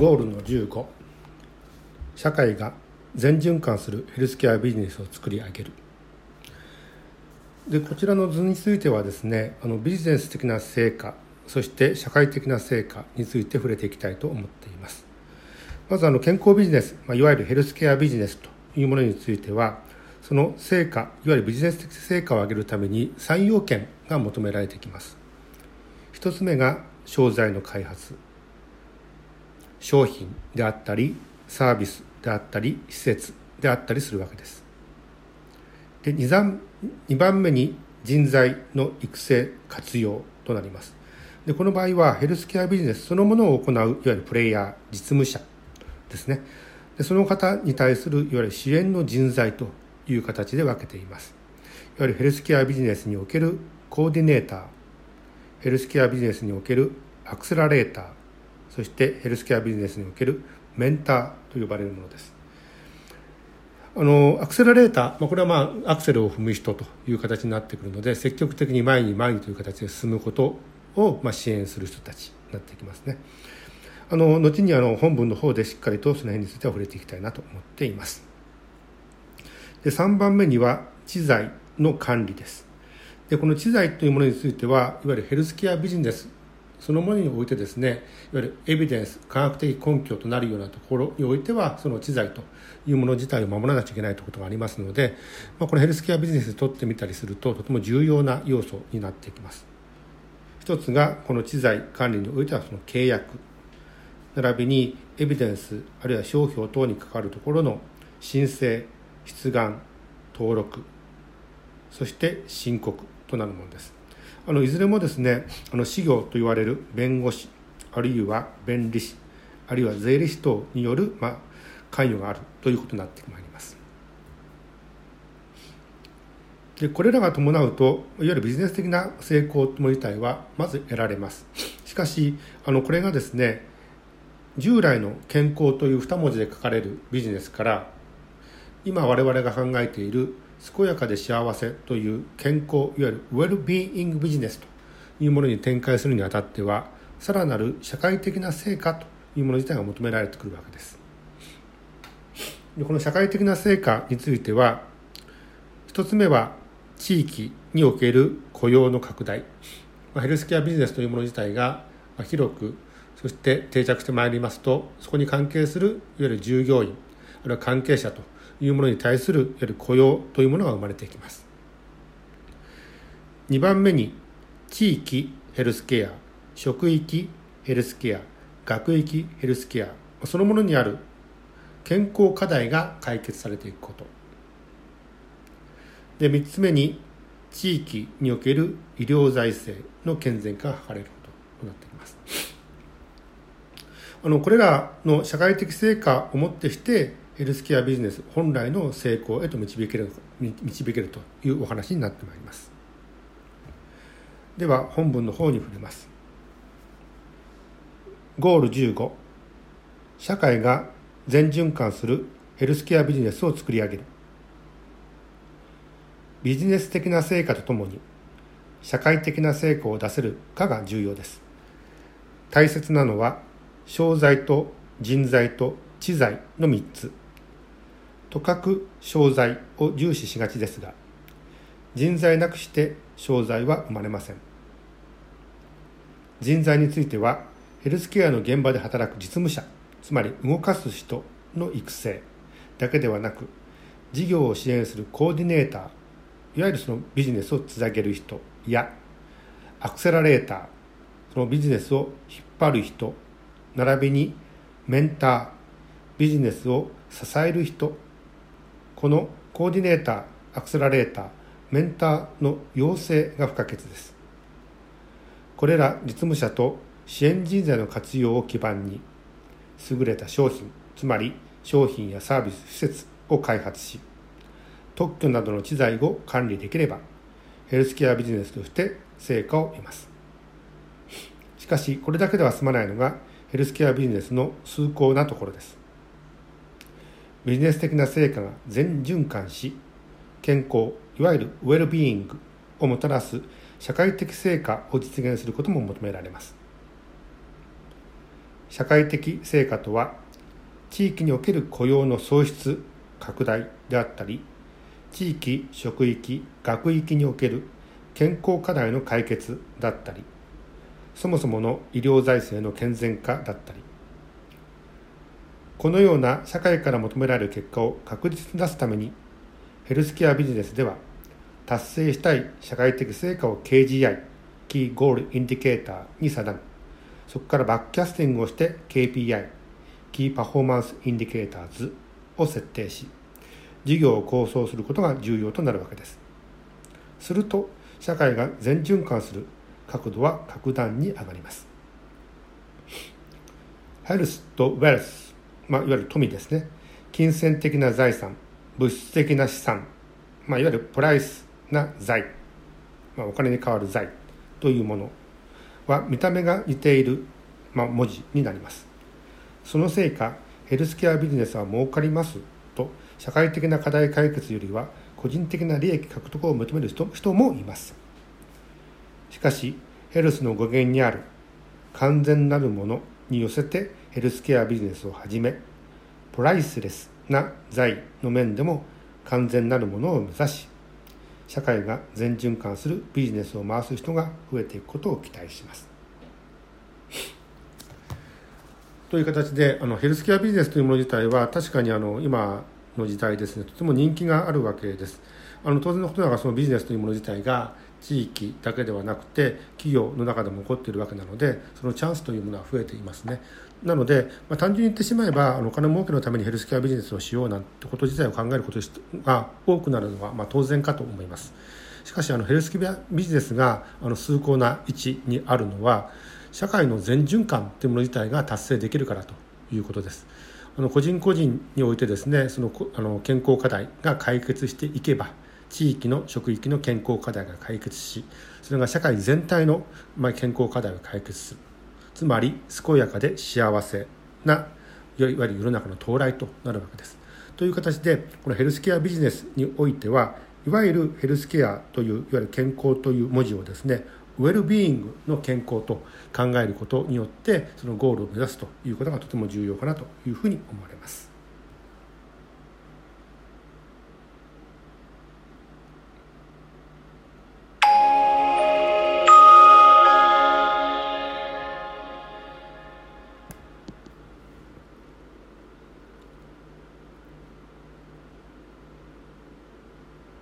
ゴールの15社会が全循環するヘルスケアビジネスを作り上げる。でこちらの図についてはですねあのビジネス的な成果そして社会的な成果について触れていきたいと思っています。まずあの健康ビジネス、まあ、いわゆるヘルスケアビジネスというものについてはその成果いわゆるビジネス的成果を上げるために3要件が求められてきます。1つ目が商材の開発。商品であったりサービスであったり施設であったりするわけです。で 2, 2番目に人材の育成活用となります。でこの場合はヘルスケアビジネスそのものを行ういわゆるプレイヤー実務者ですね。でその方に対するいわゆる支援の人材という形で分けています。いわゆるヘルスケアビジネスにおけるコーディネーターヘルスケアビジネスにおけるアクセラレーターそしてヘルスケアビジネスにおけるメンターと呼ばれるものです。あのアクセラレーター、まあ、これは、まあ、アクセルを踏む人という形になってくるので積極的に前に前にという形で進むことを、まあ、支援する人たちになってきますね。あの後にあの本文の方でしっかりとその辺については触れていきたいなと思っています。で3番目には知財の管理です。でこの知財というものについてはいわゆるヘルスケアビジネスそのものにおいてですねいわゆるエビデンス科学的根拠となるようなところにおいてはその知財というもの自体を守らなきゃいけないということがありますので、まあ、このヘルスケアビジネスにとってみたりするととても重要な要素になってきます。一つがこの知財管理においてはその契約。並びにエビデンスあるいは商標等に関わるところの申請出願登録そして申告となるものです。あのいずれもですねあの事業と言われる弁護士あるいは弁理士あるいは税理士等による、まあ、関与があるということになってまいります。でこれらが伴うといわゆるビジネス的な成功とも自体はまず得られます。しかしあのこれがですね従来の健康という2文字で書かれるビジネスから今我々が考えている健やかで幸せという健康いわゆるウェルビーイングビジネスというものに展開するにあたってはさらなる社会的な成果というもの自体が求められてくるわけです。でこの社会的な成果については一つ目は地域における雇用の拡大。まあヘルスケアビジネスというもの自体が広くそして定着してまいりますとそこに関係するいわゆる従業員あるいは関係者というものに対するいわゆる雇用というものが生まれていきます。2番目に地域ヘルスケア職域ヘルスケア学域ヘルスケアそのものにある健康課題が解決されていくこと。で3つ目に地域における医療財政の健全化が図れることとなっています。あのこれらの社会的成果をもってしてヘルスケアビジネス本来の成功へと導ける導けるというお話になってまいります。では本文の方に触れます。ゴール15社会が全循環するヘルスケアビジネスを作り上げる。ビジネス的な成果とともに社会的な成功を出せるかが重要です。大切なのは商材と人材と知財の3つ。とかく商材を重視しがちですが人材なくして商材は生まれません。人材についてはヘルスケアの現場で働く実務者つまり動かす人の育成だけではなく事業を支援するコーディネーターいわゆるそのビジネスをつなげる人やアクセラレーターそのビジネスを引っ張る人並びにメンタービジネスを支える人このコーディネーターアクセラレーターメンターの養成が不可欠です。これら実務者と支援人材の活用を基盤に優れた商品つまり商品やサービス施設を開発し特許などの知財を管理できればヘルスケアビジネスとして成果を得ます。しかしこれだけでは済まないのがヘルスケアビジネスの崇高なところです。ビジネス的な成果が全循環し健康いわゆるウェルビーイングをもたらす社会的成果を実現することも求められます。社会的成果とは地域における雇用の創出拡大であったり地域職域学域における健康課題の解決だったりそもそもの医療財政の健全化だったりこのような社会から求められる結果を確実に出すためにヘルスケアビジネスでは達成したい社会的成果を KGI Key Goal Indicator に定めそこから backcasting をして KPI Key Performance Indicators を設定し事業を構想することが重要となるわけです。すると社会が善循環する確度は格段に上がります。ヘルスとウェルス、まあ、いわゆる富ですね。金銭的な財産物質的な資産、まあ、いわゆるプライスな財、まあ、お金に代わる財というものは見た目が似ている、まあ、文字になります。そのせいかヘルスケアビジネスは儲かりますと社会的な課題解決よりは個人的な利益獲得を求める人人もいます。しかしヘルスの語源にある完全なるものに寄せてヘルスケアビジネスを始めプライスレスな財の面でも完全なるものを目指し社会が全循環するビジネスを回す人が増えていくことを期待します。という形であのヘルスケアビジネスというもの自体は確かにあの今の時代ですねとても人気があるわけです。あの当然のことながらそのビジネスというもの自体が地域だけではなくて企業の中でも起こっているわけなのでそのチャンスというものは増えていますねなので、まあ、単純に言ってしまえばお金儲けのためにヘルスケアビジネスをしようなんてこと自体を考えることが多くなるのはまあ当然かと思います。しかしあのヘルスケアビジネスがあの崇高な位置にあるのは社会の全循環というもの自体が達成できるからということです。あの個人個人においてですねそのあの健康課題が解決していけば地域の職域の健康課題が解決しそれが社会全体の健康課題を解決する。つまり健やかで幸せないわゆる世の中の到来となるわけです。という形でこのヘルスケアビジネスにおいてはいわゆるヘルスケアといういわゆる健康という文字をですねウェルビーイングの健康と考えることによってそのゴールを目指すということがとても重要かなというふうに思われます。